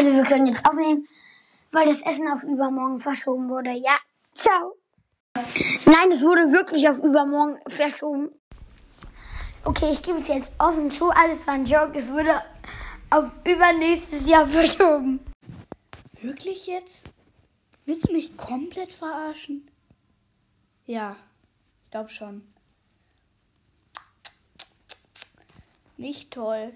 Also wir können jetzt aufnehmen, weil das Essen auf übermorgen verschoben wurde. Ja, ciao. Nein, es wurde wirklich auf übermorgen verschoben. Okay, ich gebe es jetzt offen zu. Alles war ein Joke. Es wurde auf übernächstes Jahr verschoben. Wirklich jetzt? Willst du mich komplett verarschen? Ja, ich glaube schon. Nicht toll.